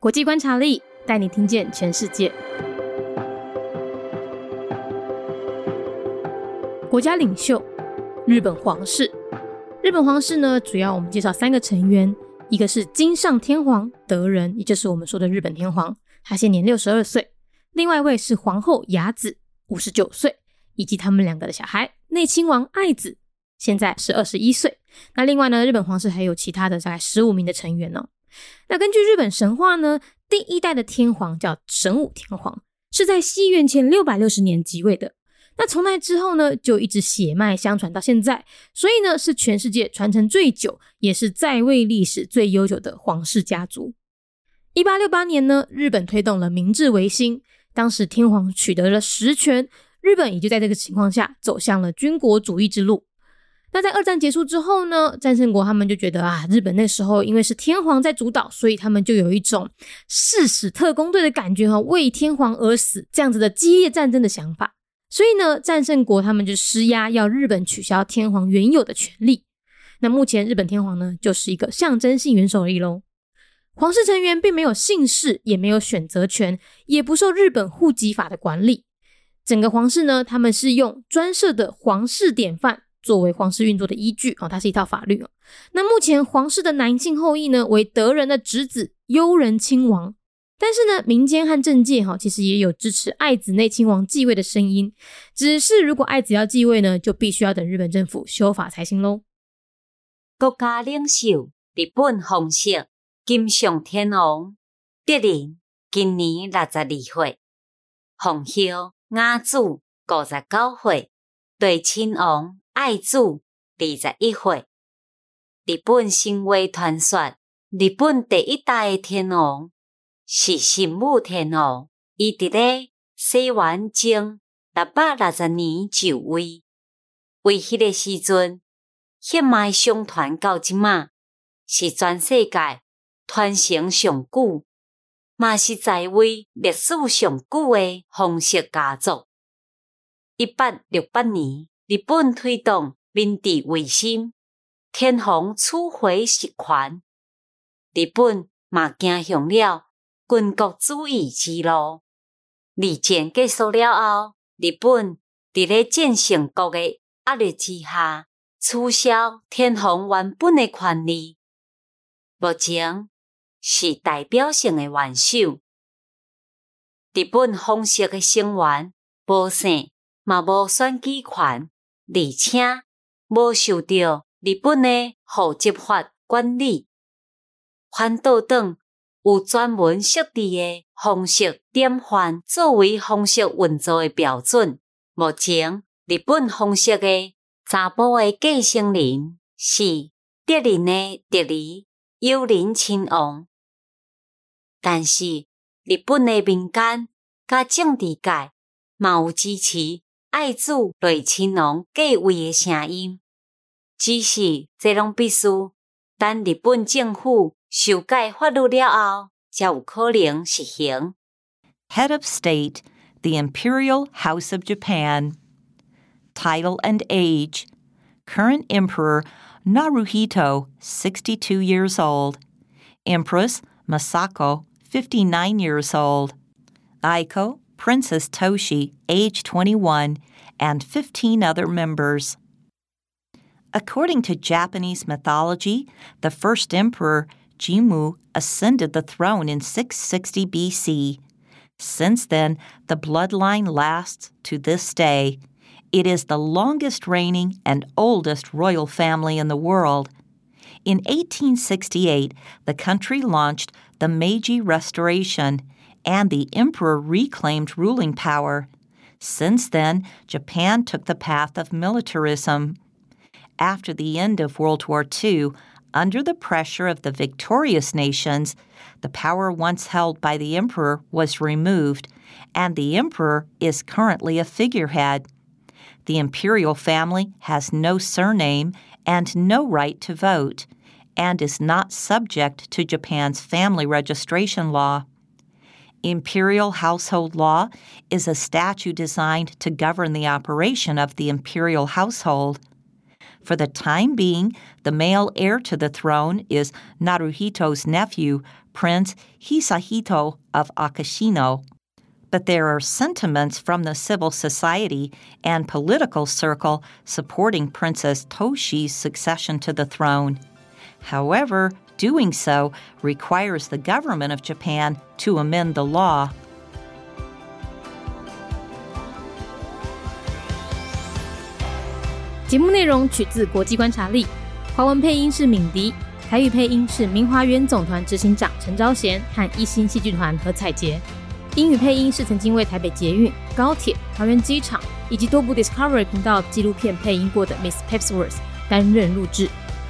国际观察力带你听见全世界。国家领袖，日本皇室。日本皇室呢，主要我们介绍三个成员，一个是金上天皇德仁，也就是我们说的日本天皇，他现年六十二岁；另外一位是皇后雅子，五十九岁，以及他们两个的小孩内亲王爱子，现在是二十一岁。那另外呢，日本皇室还有其他的大概十五名的成员呢。那根据日本神话呢，第一代的天皇叫神武天皇，是在西元前六百六十年即位的。那从那之后呢，就一直血脉相传到现在，所以呢，是全世界传承最久，也是在位历史最悠久的皇室家族。一八六八年呢，日本推动了明治维新，当时天皇取得了实权，日本也就在这个情况下走向了军国主义之路。那在二战结束之后呢，战胜国他们就觉得啊，日本那时候因为是天皇在主导，所以他们就有一种誓死特工队的感觉哈，为天皇而死这样子的激烈战争的想法。所以呢，战胜国他们就施压，要日本取消天皇原有的权利。那目前日本天皇呢，就是一个象征性元首而已喽。皇室成员并没有姓氏，也没有选择权，也不受日本户籍法的管理。整个皇室呢，他们是用专设的皇室典范作为皇室运作的依据哦，它是一套法律哦。那目前皇室的男性后裔呢，为德仁的侄子悠仁亲王。但是呢，民间和政界哈，其实也有支持爱子内亲王继位的声音。只是如果爱子要继位呢，就必须要等日本政府修法才行喽。国家领袖日本皇室金上天皇德仁今年六十二岁，皇后雅子五十九岁，对亲王爱子二十一岁。日本新话传说，日本第一代天皇。是神武天皇，伊伫咧西元前六百六十年就位，为迄个时阵血脉相传到即马，是全世界传承上久，嘛是在位历史上久诶皇室家族。一八六八年，日本推动明治维新，天皇取回实权，日本嘛走向了。军国主义之路，二战结束了后，日本伫咧战胜国的压力之下，取消天皇原本的权利。目前是代表性的元首。日本皇室的成员无姓，嘛无选举权，而且无受到日本的户籍法管理。反倒等。有专门设置的方式典范作为方式运作的标准。目前，日本方式的查甫的继承人是德仁的德儿友仁亲王，但是日本的民间甲政治界嘛有支持爱子内亲王继位的声音，只是这拢必须等日本政府。修改法律了后，才有可能实行。Head of State, the Imperial House of Japan. Title and age Current Emperor Naruhito, 62 years old. Empress Masako, 59 years old. Aiko, Princess Toshi, age 21, and 15 other members. According to Japanese mythology, the first emperor Jimmu ascended the throne in 660 BC. Since then, the bloodline lasts to this day. It is the longest reigning and oldest royal family in the world. In 1868, the country launched the Meiji Restoration, and the emperor reclaimed ruling power. Since then, Japan took the path of militarism. After the end of World War II, under the pressure of the victorious nations, the power once held by the emperor was removed, and the emperor is currently a figurehead. The imperial family has no surname and no right to vote, and is not subject to Japan's family registration law. Imperial household law is a statute designed to govern the operation of the imperial household. For the time being, the male heir to the throne is Naruhito's nephew, Prince Hisahito of Akashino. But there are sentiments from the civil society and political circle supporting Princess Toshi's succession to the throne. However, doing so requires the government of Japan to amend the law. 节目内容取自国际观察力，华文配音是敏迪，台语配音是明华园总团执行长陈昭贤和一星戏剧团何彩杰，英语配音是曾经为台北捷运、高铁、桃园机场以及多部 Discovery 频道纪录片配音过的 Miss Pepsworth 担任录制。